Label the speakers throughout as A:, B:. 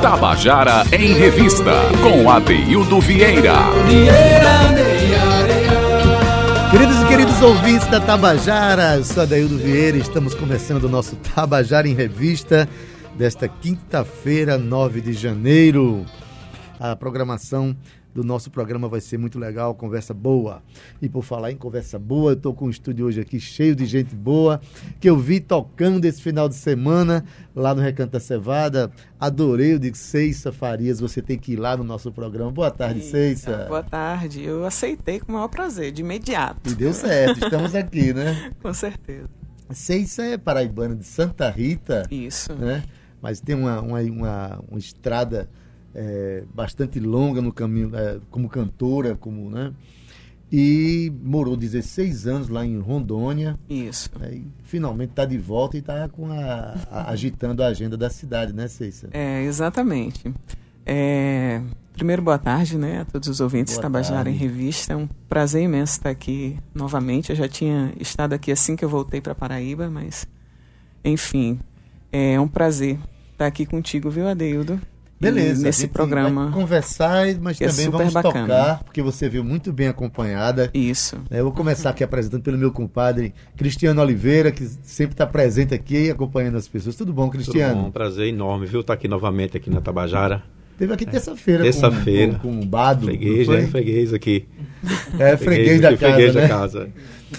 A: Tabajara em Revista, com Adeildo Vieira.
B: Queridos e queridos ouvintes da Tabajara, eu sou Adeildo Vieira e estamos começando o nosso Tabajara em Revista desta quinta-feira, 9 de janeiro. A programação do nosso programa vai ser muito legal, conversa boa. E por falar em conversa boa, eu estou com o estúdio hoje aqui cheio de gente boa, que eu vi tocando esse final de semana lá no Recanto da Cevada. Adorei o de Ceissa Farias, você tem que ir lá no nosso programa. Boa tarde, Ceissa.
C: Boa tarde, eu aceitei com o maior prazer, de imediato.
B: E deu certo, estamos aqui, né?
C: com certeza.
B: Ceissa é paraibana de Santa Rita.
C: Isso.
B: Né? Mas tem uma, uma, uma, uma estrada é, bastante longa no caminho, é, como cantora, como, né? E morou 16 anos lá em Rondônia.
C: Isso.
B: É, e finalmente está de volta e está com a, a, agitando a agenda da cidade, né, Ceissa?
C: É, exatamente. É, primeiro, boa tarde, né, a todos os ouvintes boa Tabajara tarde. em Revista. É um prazer imenso estar aqui novamente. Eu já tinha estado aqui assim que eu voltei para Paraíba, mas, enfim, é um prazer estar aqui contigo, viu, Adeildo?
B: Beleza.
C: Nesse programa.
B: conversar, mas
C: é
B: também vamos bacana. tocar, porque você viu muito bem acompanhada.
C: Isso.
B: É, eu vou começar aqui apresentando pelo meu compadre Cristiano Oliveira, que sempre está presente aqui acompanhando as pessoas. Tudo bom, Cristiano? Tudo bom,
D: prazer enorme, viu? Estar tá aqui novamente aqui na Tabajara.
B: Teve aqui terça-feira.
D: Terça-feira.
B: Com, com, com, Bado.
D: Freguês, né? Freguês aqui.
B: É, freguês, freguês da
D: aqui,
B: casa.
D: Freguês
B: né?
D: da casa.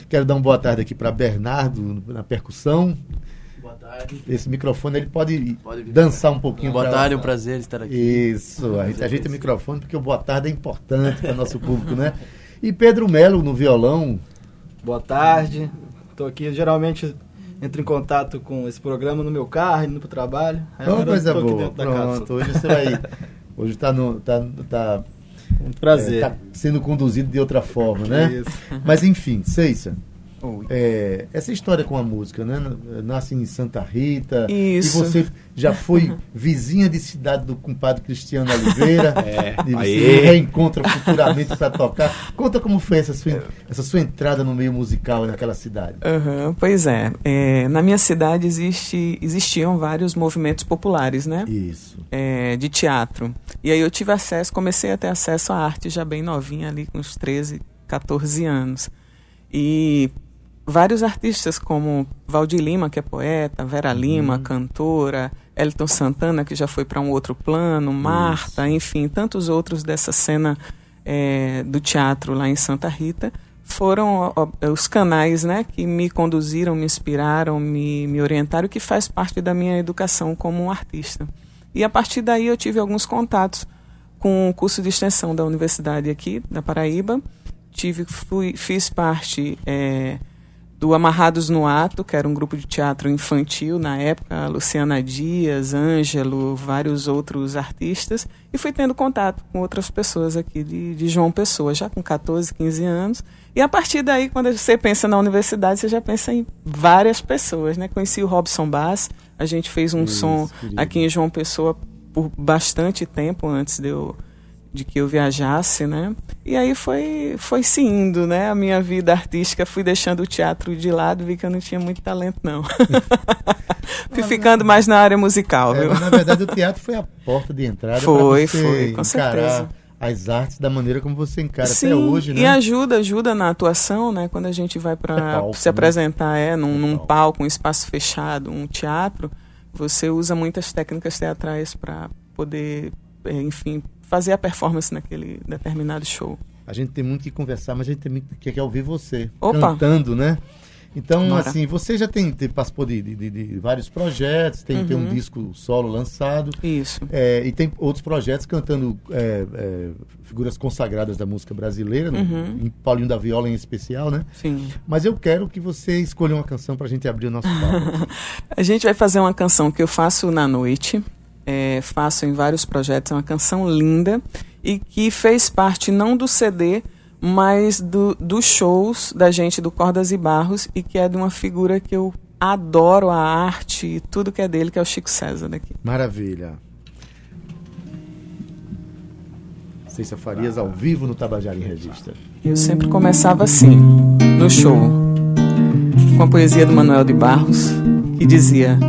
B: Quero dar uma boa tarde aqui para Bernardo na percussão. Esse microfone ele pode, pode dançar um pouquinho.
E: Boa tarde, é um prazer estar aqui.
B: Isso, a gente ajeita o microfone porque o boa tarde é importante para o nosso público, né? E Pedro Melo no violão.
F: Boa tarde, estou aqui geralmente entro em contato com esse programa no meu carro, indo para o trabalho.
B: Aí oh, coisa boa, pronto, hoje você vai... Hoje está no... Tá, tá,
F: um prazer.
B: É, tá sendo conduzido de outra forma, né? Isso. Mas enfim, Ceissa, é, essa história com a música, né? Nasce em Santa Rita.
C: Isso.
B: E você já foi vizinha de cidade do compadre Cristiano Oliveira.
D: É,
B: e você reencontra futuramente para tocar. Conta como foi essa sua, essa sua entrada no meio musical naquela cidade.
C: Uhum, pois é, é, Na minha cidade existe, existiam vários movimentos populares, né?
B: Isso.
C: É, de teatro. E aí eu tive acesso, comecei a ter acesso à arte já bem novinha, ali com uns 13, 14 anos. E vários artistas como Valdir Lima, que é poeta, Vera Lima, uhum. cantora, Elton Santana, que já foi para um outro plano, Marta, Isso. enfim, tantos outros dessa cena é, do teatro lá em Santa Rita, foram ó, os canais né, que me conduziram, me inspiraram, me, me orientaram, que faz parte da minha educação como um artista. E a partir daí eu tive alguns contatos com o curso de extensão da universidade aqui, da Paraíba. Tive, fui, fiz parte é, do Amarrados no Ato, que era um grupo de teatro infantil na época, Luciana Dias, Ângelo, vários outros artistas, e fui tendo contato com outras pessoas aqui de, de João Pessoa, já com 14, 15 anos. E a partir daí, quando você pensa na universidade, você já pensa em várias pessoas, né? Conheci o Robson Bass, a gente fez um Isso, som querido. aqui em João Pessoa por bastante tempo antes de eu de que eu viajasse, né? E aí foi foi se indo, né? A minha vida artística fui deixando o teatro de lado, vi que eu não tinha muito talento não. fui ficando mais na área musical,
B: é,
C: viu?
B: na verdade o teatro foi a porta de entrada
C: foi, foi, com certeza.
B: As artes da maneira como você encara Sim, até hoje, né?
C: E ajuda, ajuda na atuação, né? Quando a gente vai para é se né? apresentar, é, num, num palco, um espaço fechado, um teatro, você usa muitas técnicas teatrais para poder, é, enfim, fazer a performance naquele determinado show.
B: A gente tem muito que conversar, mas a gente tem muito que quer ouvir você
C: Opa.
B: cantando, né? Então, Bora. assim, você já tem, tem participou de, de, de, vários projetos, tem, uhum. tem um uhum. disco solo lançado.
C: Isso.
B: É, e tem outros projetos cantando é, é, figuras consagradas da música brasileira, uhum. em Paulinho da Viola em especial, né?
C: Sim.
B: Mas eu quero que você escolha uma canção para a gente abrir o nosso papo.
C: a gente vai fazer uma canção que eu faço na noite é, faço em vários projetos, é uma canção linda e que fez parte não do CD, mas do, dos shows da gente do Cordas e Barros e que é de uma figura que eu adoro a arte e tudo que é dele, que é o Chico César daqui.
B: Maravilha. Cícia Farias ao vivo no Tabajara em Revista.
C: Eu sempre começava assim, no show, com a poesia do Manuel de Barros, e dizia: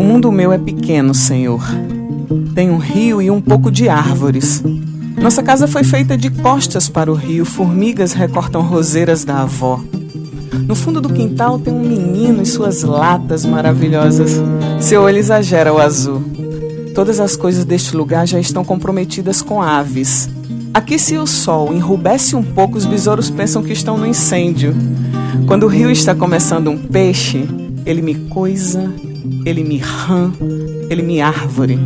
C: O mundo meu é pequeno, Senhor. Tem um rio e um pouco de árvores. Nossa casa foi feita de costas para o rio, formigas recortam roseiras da avó. No fundo do quintal tem um menino e suas latas maravilhosas. Seu olho exagera o azul. Todas as coisas deste lugar já estão comprometidas com aves. Aqui, se o sol enrubesce um pouco, os besouros pensam que estão no incêndio. Quando o rio está começando um peixe, ele me coisa, ele me rã, ele me árvore.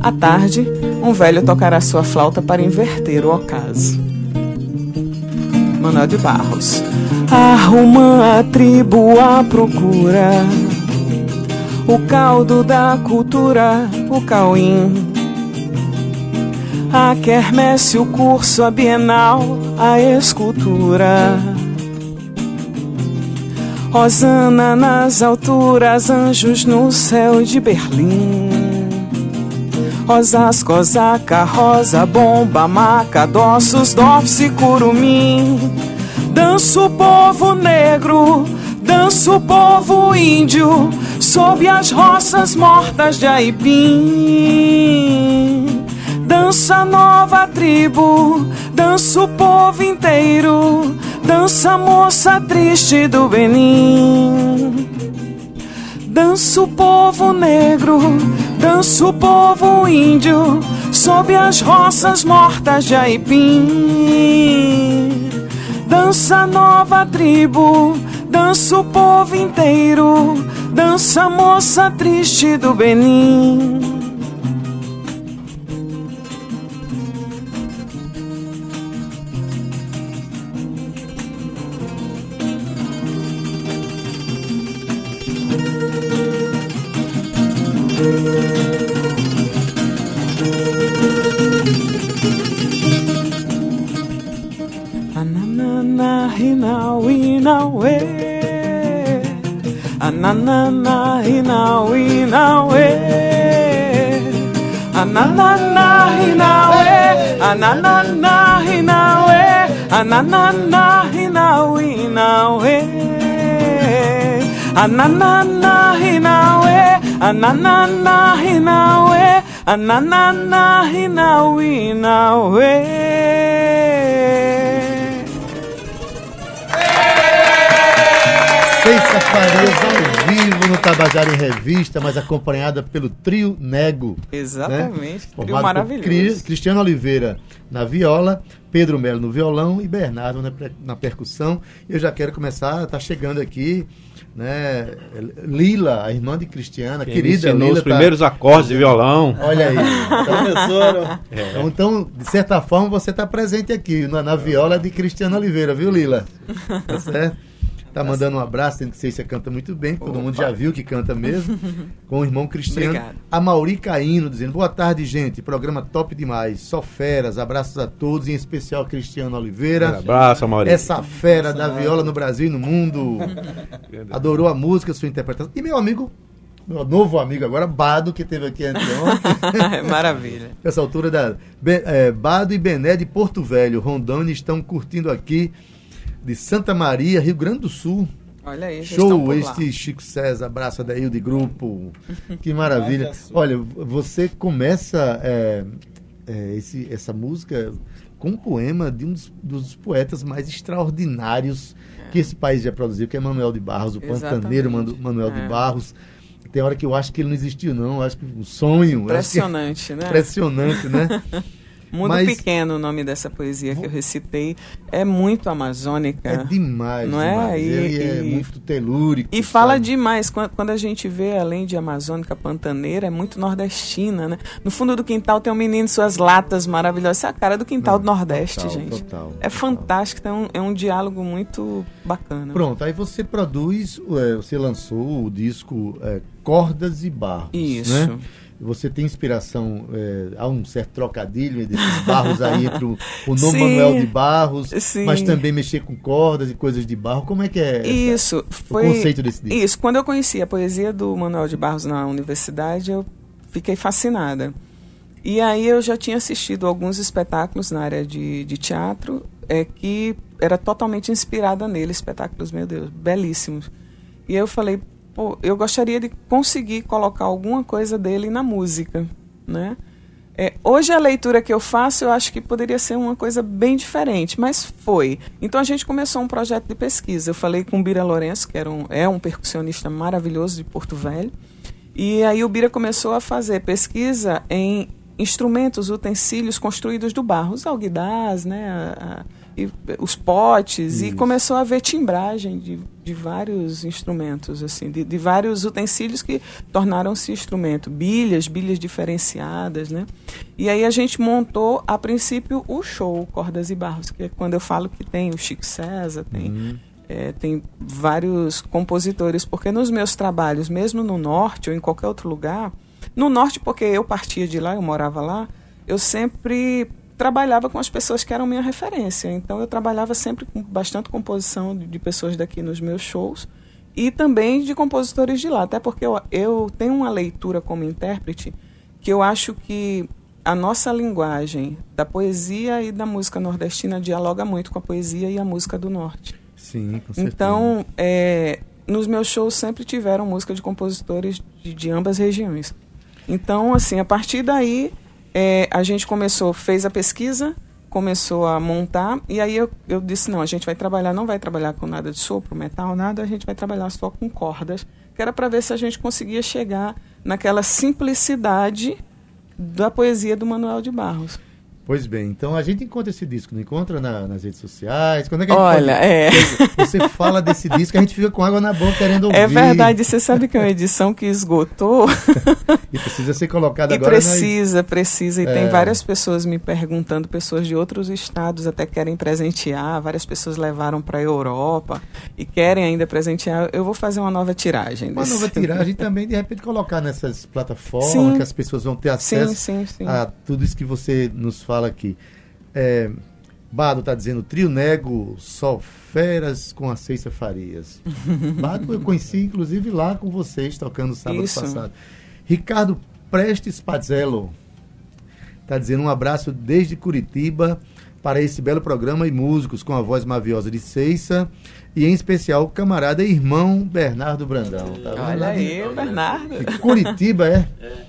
C: À tarde, um velho tocará sua flauta para inverter o ocaso. Manuel de Barros. Arruma a tribo à procura o caldo da cultura, o cauim. A quermesse, o curso, a bienal, a escultura. Rosana nas alturas, anjos no céu de Berlim. Rosas, cosaca, rosa, bomba, maca, dofs e curumim. Danço o povo negro, danço o povo índio, sob as roças mortas de Aipim. Dança nova tribo, dança o povo inteiro, dança moça triste do Benin. Dança o povo negro, dança o povo índio, sob as roças mortas de Aipim. Dança nova tribo, dança o povo inteiro, dança moça triste do Benin. Ananana hina wina we. Ananana hina wina we. Ananana hina we. Ananana hina we. Ananana hina wina we. Ananana hina we. Ananana hina we. Ananana hina wina we.
B: Seis safarias ao vivo no Tabajara em Revista, mas acompanhada pelo trio Nego.
C: Exatamente, trio
B: Formado por
C: maravilhoso.
B: Cri- Cristiano Oliveira na viola, Pedro Melo no violão e Bernardo na, na percussão. Eu já quero começar, tá chegando aqui, né? Lila, a irmã de Cristiana,
D: Quem
B: querida
D: ensinou
B: Lila.
D: os
B: tá-
D: primeiros acordes de violão.
B: Olha aí.
F: Professora,
B: Então, então, de certa forma, você está presente aqui na, na viola de Cristiano Oliveira, viu, Lila? Tá certo? Tá mandando um abraço, que sei você canta muito bem, todo mundo já viu que canta mesmo, com o irmão Cristiano.
C: Obrigado.
B: A Mauri Caíno dizendo, boa tarde, gente, programa top demais, só feras, abraços a todos, em especial a Cristiano Oliveira.
D: Abraço, Maurício.
B: Essa fera da viola no Brasil e no mundo. Adorou a música, sua interpretação. E meu amigo, meu novo amigo agora, Bado, que teve aqui anteontem.
C: Maravilha.
B: Essa altura da Be- é, Bado e Bené de Porto Velho, Rondônia, estão curtindo aqui de Santa Maria, Rio Grande do Sul.
C: Olha aí,
B: Show este Chico César, abraço a Daí de grupo. Que maravilha.
F: Olha
B: você começa é, é, esse, essa música com um poema de um dos, dos poetas mais extraordinários que esse país já produziu, que é Manuel de Barros, o pantaneiro Manu-. Manuel de
C: É.
B: Barros. Tem hora que eu acho que ele não existiu, não. Eu acho que um sonho. acho que é
C: Impressionante, né?
B: Impressionante, né?
C: Mundo
B: Mas-
C: Pequeno, o nome dessa poesia que eu recitei, é muito amazônica.
B: É demais,
C: Não é?
B: demais.
C: E-
B: Ele é
C: e-
B: muito telúrico.
C: E fala
B: sabe?
C: demais, quan- quando a gente vê, além de amazônica pantaneira, é muito nordestina, né? No fundo do quintal tem um menino e suas latas maravilhosas. Essa é a cara do quintal do Nordeste,
B: total,
C: gente.
B: total,
C: é
B: total.
C: fantástico, é um, é um diálogo muito bacana.
B: Pronto, aí você produz, é, você lançou o disco é, Cordas e Barros.
C: Isso.
B: Né? Você tem inspiração, é, há um certo trocadilho desses barros aí entre o, o
C: Sim.
B: Manuel de Barros,
C: Sim.
B: mas também mexer com cordas e coisas de barro. Como é que é essa-
C: Isso, foi.
B: conceito desse disco?
C: Isso, quando eu conheci a poesia do Manuel de Barros na universidade, eu fiquei fascinada. E aí eu já tinha assistido alguns espetáculos na área de, de teatro é, que era totalmente inspirada nele, espetáculos, meu Deus, belíssimos. E eu falei, pô, eu gostaria de conseguir colocar alguma coisa dele na música, né? É, hoje a leitura que eu faço, eu acho que poderia ser uma coisa bem diferente, mas foi. Então a gente começou um projeto de pesquisa. Eu falei com o Bira Lourenço, que era um, é um percussionista maravilhoso de Porto Velho, e aí o Bira começou a fazer pesquisa em instrumentos, utensílios construídos do barro, os alguidás, né, a, a, e, os potes, Isso. e começou a ver timbragem de, de vários instrumentos, assim, de, de vários utensílios que tornaram-se instrumento, bilhas, bilhas diferenciadas, né? E aí a gente montou, a princípio, o show Cordas e Barros, que é quando eu falo que tem o Chico César, tem... Uhum. É, tem vários compositores, porque nos meus trabalhos, mesmo no norte ou em qualquer outro lugar, no norte, porque eu partia de lá, eu morava lá, eu sempre trabalhava com as pessoas que eram minha referência. Então eu trabalhava sempre com bastante composição de, pessoas daqui nos meus shows e também de compositores de lá, até porque eu, eu tenho uma leitura como intérprete que eu acho que a nossa linguagem da poesia e da música nordestina dialoga muito com a poesia e a música do norte.
B: Sim, com
C: certeza. Então, é, nos meus shows sempre tiveram música de compositores de, de ambas regiões. Então, assim, a partir daí, é, a gente começou, fez a pesquisa, começou a montar, e aí eu, eu disse, não, a gente vai trabalhar, não vai trabalhar com nada de sopro, metal, nada, a gente vai trabalhar só com cordas, que era para ver se a gente conseguia chegar naquela simplicidade da poesia do Manuel de Barros.
B: Pois bem, então a gente encontra esse disco, não encontra na, nas redes sociais? Quando é que
C: Olha, pode... é.
B: Você fala desse disco, a gente fica com água na boca querendo é
C: ouvir. É verdade, você sabe que é uma edição que esgotou.
B: e precisa ser colocada
C: e
B: agora.
C: Precisa, nas... precisa. E é. tem várias pessoas me perguntando, pessoas de outros estados até querem presentear, várias pessoas levaram para a Europa e querem ainda presentear. Eu vou fazer uma nova tiragem.
B: Uma nova tiragem também, de repente, colocar nessas plataformas sim. que as pessoas vão ter acesso sim, sim, a tudo isso que você nos fala fala aqui. É, Bado está dizendo, trio nego, só feras com a Ceiça Farias. Bado eu conheci, inclusive, lá com vocês, tocando sábado Isso. passado. Ricardo Prestes Pazzello está dizendo um abraço desde Curitiba para esse belo programa e músicos com a voz maviosa de Ceiça e em especial o camarada e irmão Bernardo Brandão.
C: Tá Olha aí, Bernardo.
B: Curitiba, é? é.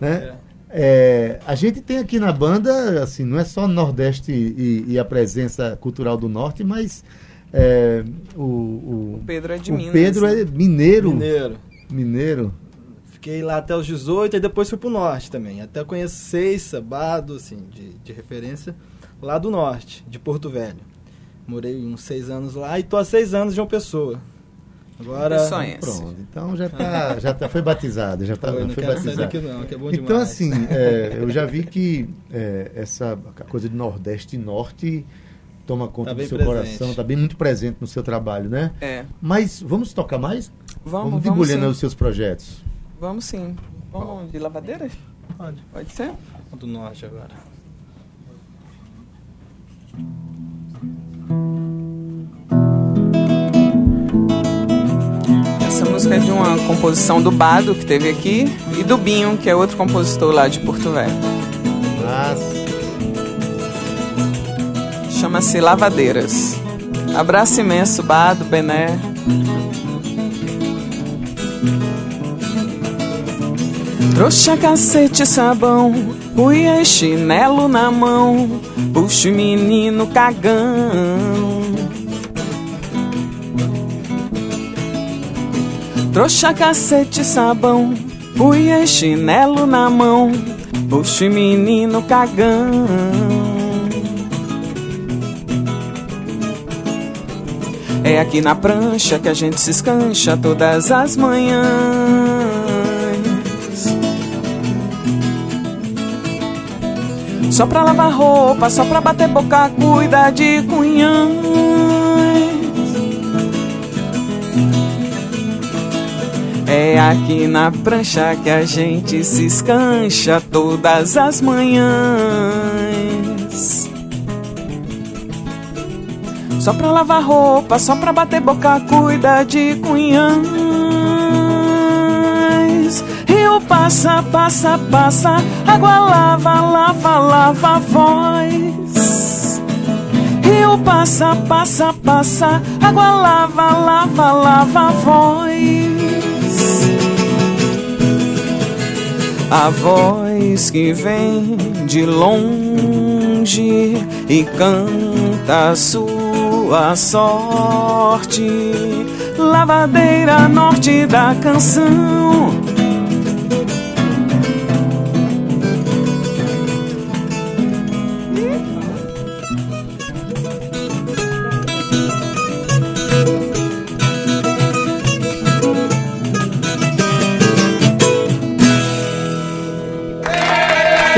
B: Né? É. É, a gente tem aqui na banda, assim, não é só Nordeste e, e a presença cultural do Norte, mas é, o, o,
C: o, Pedro é de
B: o
C: Minas.
B: Pedro é mineiro.
F: Mineiro.
B: Mineiro.
F: Fiquei lá até os 18 e depois fui pro Norte também. Até conhecer Sabado, assim, de, de referência, lá do Norte, de Porto Velho. Morei uns seis anos lá e tô há seis anos de uma pessoa. Agora,
B: pronto. Então já tá, já tá, foi batizado, já tá,
F: foi,
B: não
F: foi batizado. Daqui não, que é bom
B: então
F: demais.
B: assim, é, eu já vi que é, essa coisa de Nordeste e Norte toma conta tá do seu presente. coração, está bem muito presente no seu trabalho, né?
C: É.
B: Mas vamos tocar mais?
C: Vamos,
B: vamos debulhando os seus projetos.
C: Vamos sim. Vamos de lavadeiras?
F: Pode.
C: Pode ser?
F: Do norte agora.
C: Música é de uma composição do Bado, que teve aqui, e do Binho, que é outro compositor lá de Porto Velho. Chama-se Lavadeiras. Abraço imenso, Bado, Bené. Trouxa, cacete, sabão, e chinelo na mão, puxa menino cagão. Trouxa, cacete, sabão, uia e chinelo na mão, puxa menino cagão. É aqui na prancha que a gente se escancha todas as manhãs. Só pra lavar roupa, só pra bater boca, cuida de cunhão. É aqui na prancha que a gente se escancha todas as manhãs. Só pra lavar roupa, só pra bater boca, cuida de cunhãs. Rio passa, passa, passa, água lava, lava, lava a voz. Rio passa, passa, passa, água lava, lava, lava a voz. A voz que vem de longe e canta a sua sorte, lavadeira norte da canção.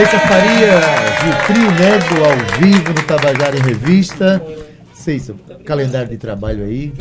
B: Ceiça Farias o Trio Nego ao vivo no Tabajara em Revista. Ceiça, calendário de trabalho aí.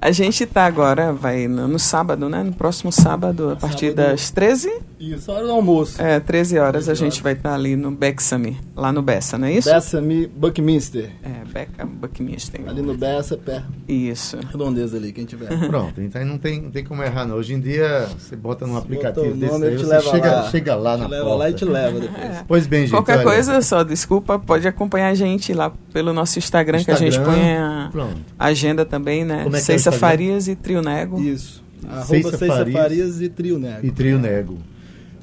C: A gente tá agora, vai no, no sábado, né? No próximo sábado, a partir
F: Sábado.
C: das 13?
F: Isso, hora do almoço.
C: É, 13 horas
F: 13
C: a gente
F: horas.
C: vai estar ali no Bexamy, lá no Bessa, não é isso?
F: Bessamy Buckminster.
C: É, Becca Buckminster.
F: Ali no Bessa, pé.
C: Isso.
F: Redondeza ali, quem tiver.
B: Pronto, então não tem, não tem como errar não. Hoje em dia você bota num aplicativo desse
F: nome,
B: aí,
F: ele te
B: você
F: leva
B: chega,
F: lá.
B: chega lá
F: te
B: na
F: leva
B: porta.
F: lá e te leva depois.
B: Pois bem, gente.
C: Qualquer
B: olha,
C: coisa, só desculpa, pode acompanhar a gente lá pelo nosso Instagram, que a gente
B: Instagram,
C: põe a
B: Pronto.
C: agenda também, né?
B: Como é que é Instagram?
C: Farias e Trio Nego.
F: Isso. Arroba
B: Farias.
F: Farias e Trio Nego.
B: E Trio Nego.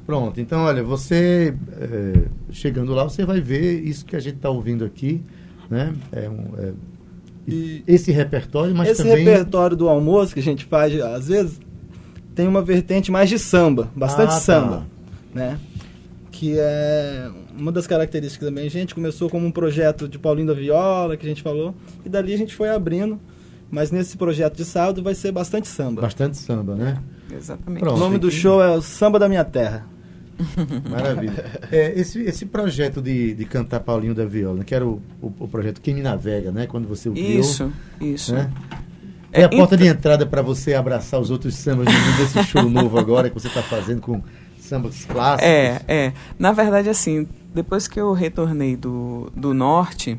B: Pronto, então olha, você é, chegando lá, você vai ver isso que a gente está ouvindo aqui, né? É um, é,
F: E
B: esse repertório, mas
F: esse
B: também...
F: repertório do almoço que a gente faz, às vezes, tem uma vertente mais de samba, bastante
B: Ah, tá.
F: samba, né? Que é uma das características também. A gente começou como um projeto de Paulinho da Viola, que a gente falou, e dali a gente foi abrindo. Mas nesse projeto de sábado vai ser bastante samba.
B: Bastante samba, né?
C: Exatamente.
B: Pronto.
F: o nome do show é o Samba da Minha Terra.
B: Maravilha. É, esse, esse projeto de, de cantar Paulinho da Viola, que era o, o, o projeto Quem Me Navega, né? Quando você o criou,
C: Isso, isso.
B: né? É a
C: É,
B: porta
C: então-
B: de entrada para você abraçar os outros sambas desse show novo agora que você está fazendo com sambas clássicos.
C: É, é. Na verdade, assim, depois que eu retornei do, do norte,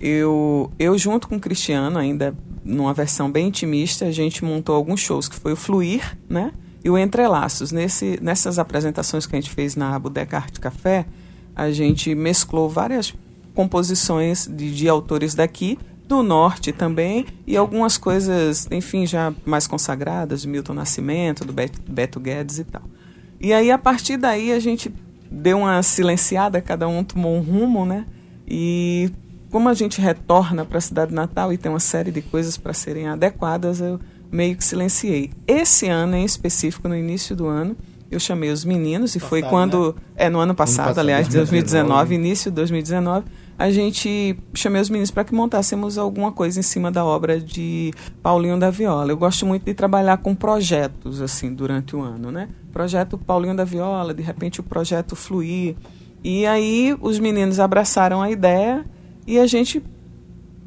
C: eu, eu junto com o Cristiano, ainda numa versão bem intimista, a gente montou alguns shows, que foi o Fluir, né? E o Entrelaços. Nesse, nessas apresentações que a gente fez na Bodeca Arte Café, a gente mesclou várias composições de, de autores daqui, do norte também, e algumas coisas, enfim, já mais consagradas, de Milton Nascimento, do Bet- Beto Guedes e tal. E aí, a partir daí, a gente deu uma silenciada, cada um tomou um rumo, né? E como a gente retorna para a cidade natal e tem uma série de coisas para serem adequadas, eu meio que silenciei. Esse ano, em específico, no início do ano, eu chamei os meninos, e foi
F: Passado,
C: quando. É, no ano passado,
B: passado,
C: aliás,
B: 2019.
C: 2019, início de 2019, a gente chamei os meninos para que montássemos alguma coisa em cima da obra de Paulinho da Viola. Eu gosto muito de trabalhar com projetos, assim, durante o ano, né? Projeto Paulinho da Viola, de repente o projeto Fluir. E aí os meninos abraçaram a ideia e a gente,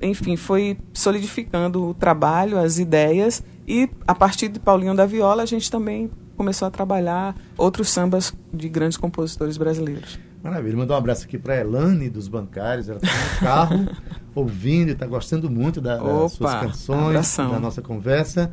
C: enfim, foi solidificando o trabalho, as ideias. E a partir de Paulinho da Viola, a gente também começou a trabalhar outros sambas de grandes compositores brasileiros.
B: Maravilha. Mandar um abraço aqui para Elane dos Bancários. Ela está no carro ouvindo e está gostando muito da- das
C: Opa,
B: suas canções,
C: abração.
B: da nossa conversa.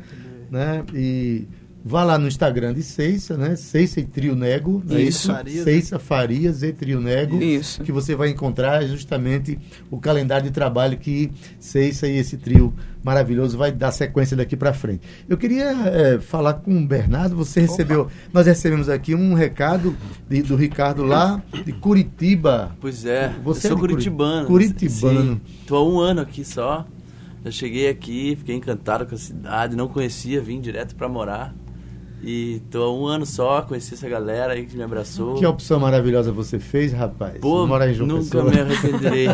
B: Né? E vá lá no Instagram de Ceissa, né? Ceissa e Trio Nego. é
C: Isso.
F: Farias.
B: Ceissa Farias e Trio Nego.
C: Isso.
B: Que você vai encontrar justamente o calendário de trabalho que Ceissa e esse trio maravilhoso vai dar sequência daqui para frente. Eu queria eh, falar com o Bernardo. Você recebeu, nós recebemos aqui um recado de- do Ricardo lá de Curitiba.
E: Pois é,
B: Você
E: eu sou
B: é
E: curitibano.
B: Curitibano.
E: Tô há um ano aqui só. Eu cheguei aqui, fiquei encantado com a cidade, não conhecia, vim direto pra morar. E tô há um ano só, conheci essa galera aí que me abraçou.
B: Que opção maravilhosa você fez, rapaz.
E: Pô,
B: morar em João
E: nunca
B: Pessoa.
E: me arrependerei.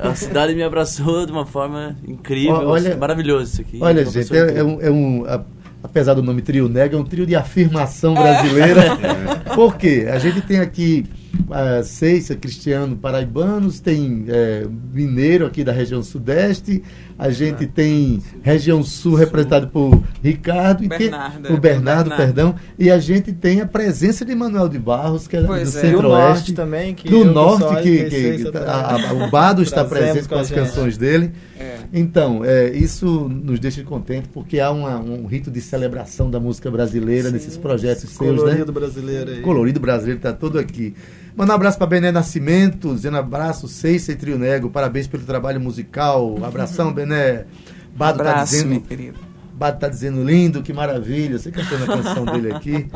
E: a cidade me abraçou de uma forma incrível,
B: olha-
E: maravilhoso isso aqui.
B: Olha, gente, é, é um, é um- a- apesar do nome Trio Nega, é um trio de afirmação
C: É.
B: brasileira. Por quê? A gente tem aqui uh, Ceissa, Cristiano, paraibanos, tem eh, mineiro aqui da região sudeste, a gente tem região sul representado por Ricardo, e tem-
C: Bernardo,
B: o Bernardo,
C: Bernardo.
B: perdão, e a gente tem a presença de Manuel de Barros, que é
C: Pois
B: do
C: é.
B: Centro-oeste.
F: também, que
B: do norte, que, que- que a- a- o Bado está presente com
F: com
B: as
F: gente.
B: canções dele.
C: É.
B: Então, é, isso nos deixa contente porque há uma- um rito de celebração da música brasileira
F: Sim,
B: nesses projetos seus,
F: colorido
B: né?
F: brasileiro aí.
B: Colorido brasileiro está todo aqui. Manda um abraço para Bené Nascimento, dizendo abraço, Ceissa e Trio Nego, parabéns pelo trabalho musical. Abração, Bené. Bado está
C: Abraço,
B: dizendo
C: meu querido.
B: Bado tá dizendo lindo, que maravilha. Você cantando a canção dele aqui.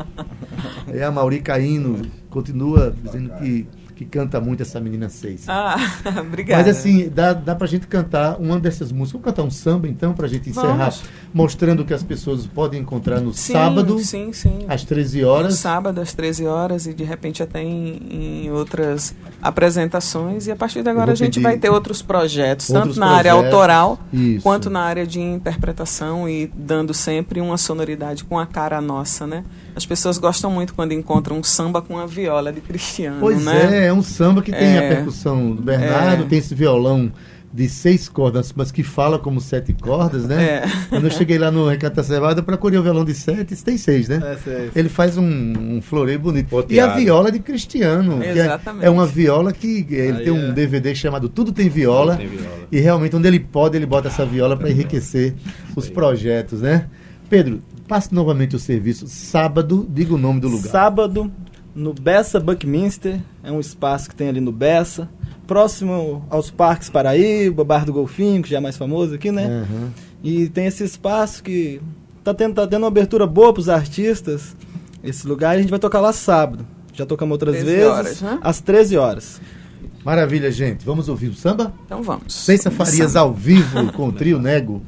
B: E a Mauri Caíno continua dizendo que que canta muito essa menina seis.
C: Ah, obrigada.
B: Mas assim, dá, dá pra gente cantar uma dessas músicas. Vamos cantar um samba, então, pra gente encerrar,
C: Vamos.
B: mostrando que as pessoas podem encontrar no
C: Sim,
B: sábado,
C: Sim, sim.
B: às 13
C: No
B: horas.
C: sábado às 13 horas e de repente até em, em outras apresentações. E a partir de agora a gente vai ter outros projetos,
B: outros
C: tanto na área autoral
B: Isso.
C: quanto na área de interpretação e dando sempre uma sonoridade com a cara nossa, né? As pessoas gostam muito quando encontram um samba com a viola de Cristiano,
B: Pois
C: né?
B: é, é um samba que tem a
C: É.
B: percussão do Bernardo,
C: É.
B: tem esse violão de seis cordas, mas que fala como sete cordas, né?
C: É.
B: Quando eu cheguei lá no Recanto da Cevada, eu procurei o violão de sete, tem seis, né?
F: É-
B: Ele faz um, um floreio bonito. E a viola de Cristiano, que é,
C: Exatamente.
B: é uma viola que ele
F: Aí
B: tem um
F: é.
B: DVD chamado Tudo Tem Viola.
D: Tem viola.
B: E realmente, onde ele pode, ele bota essa viola para enriquecer os projetos, né? Pedro, passe novamente o serviço. Sábado, diga o nome do lugar.
F: Sábado, no Bessa Buckminster, é um espaço que tem ali no Bessa, próximo aos Parques Paraíba, Bar do Golfinho, que já é mais famoso aqui, né?
B: Aham.
F: E tem esse espaço que tá tendo, tá tendo uma abertura boa pros artistas. Esse lugar e a gente vai tocar lá sábado. Já tocamos outras
C: 13
F: vezes,
C: horas, né?
F: às 13 horas.
B: Maravilha, gente. Vamos ouvir o samba?
C: Então vamos.
B: Ceiça Farias
C: Samba.
B: ao vivo com o trio Nego.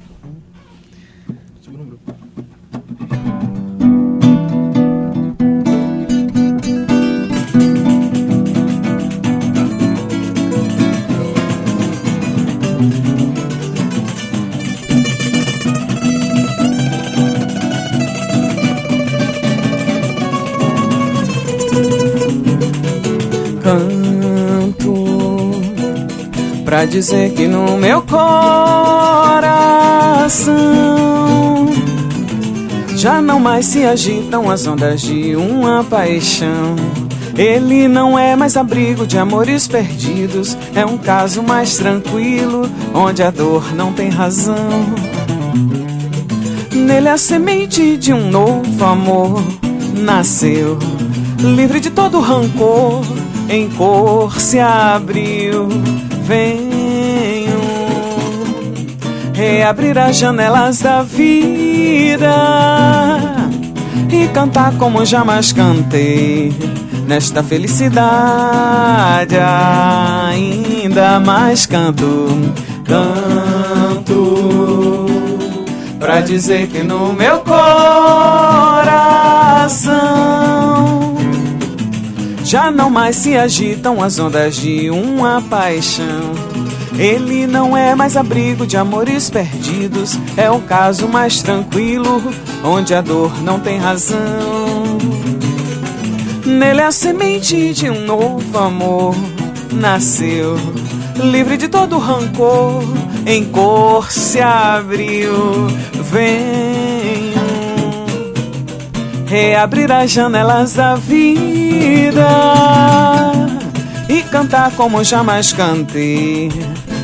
C: Dizer que no meu coração já não mais se agitam as ondas de uma paixão. Ele não é mais abrigo de amores perdidos, é um caso mais tranquilo, onde a dor não tem razão. Nele a semente de um novo amor nasceu, livre de todo rancor, em cor se abriu. Venho reabrir as janelas da vida e cantar como jamais cantei. Nesta felicidade ainda mais canto, canto pra dizer que no meu coração já não mais se agitam as ondas de uma paixão. Ele não é mais abrigo de amores perdidos, é o caso mais tranquilo, onde a dor não tem razão. Nele a semente de um novo amor nasceu, livre de todo rancor, em cor se abriu. Venho reabrir as janelas da vida e cantar como jamais cantei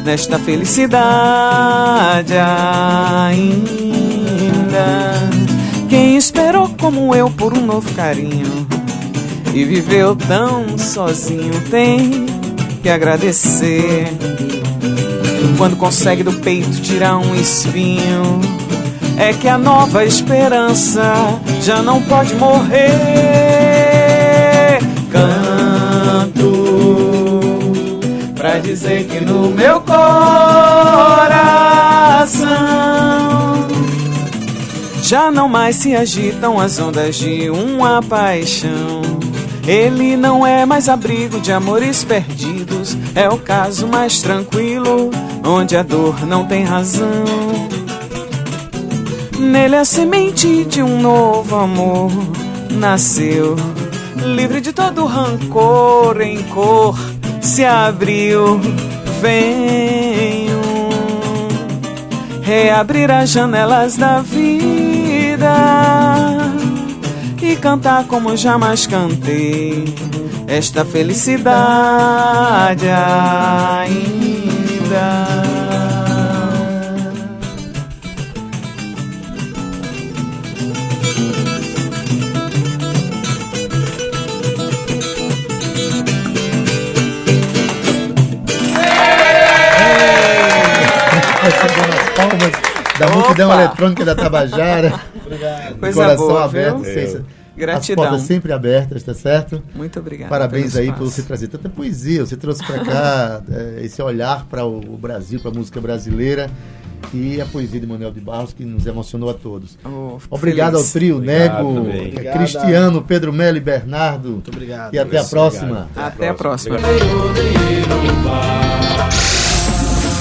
C: nesta felicidade ainda. Quem esperou como eu por um novo carinho e viveu tão sozinho tem que agradecer. Quando consegue do peito tirar um espinho, é que a nova esperança já não pode morrer. Pra dizer que no meu coração já não mais se agitam as ondas de uma paixão. Ele não é mais abrigo de amores perdidos, é o caso mais tranquilo, onde a dor não tem razão. Nele a semente de um novo amor nasceu, livre de todo rancor, em cor se abriu. Venho reabrir as janelas da vida e cantar como jamais cantei esta felicidade ainda.
B: Da
C: Opa!
B: paredão eletrônico da Tabajara.
F: Obrigado.
C: Coisa
B: coração
C: boa,
B: aberto, sem-
C: Gratidão.
B: As portas sempre abertas, tá certo?
C: Muito obrigada.
B: Parabéns
C: pelo
B: aí por você trazer tanta poesia. Você trouxe para cá eh, esse olhar para o Brasil, para a música brasileira e a poesia de Manuel de Barros que nos emocionou a todos.
C: Oh,
B: Obrigado
C: feliz.
B: ao trio
D: Obrigado
B: Nego,
F: Obrigado.
B: Cristiano, Pedro Melo e Bernardo.
F: Muito obrigado.
B: E até a próxima.
C: Até a próxima.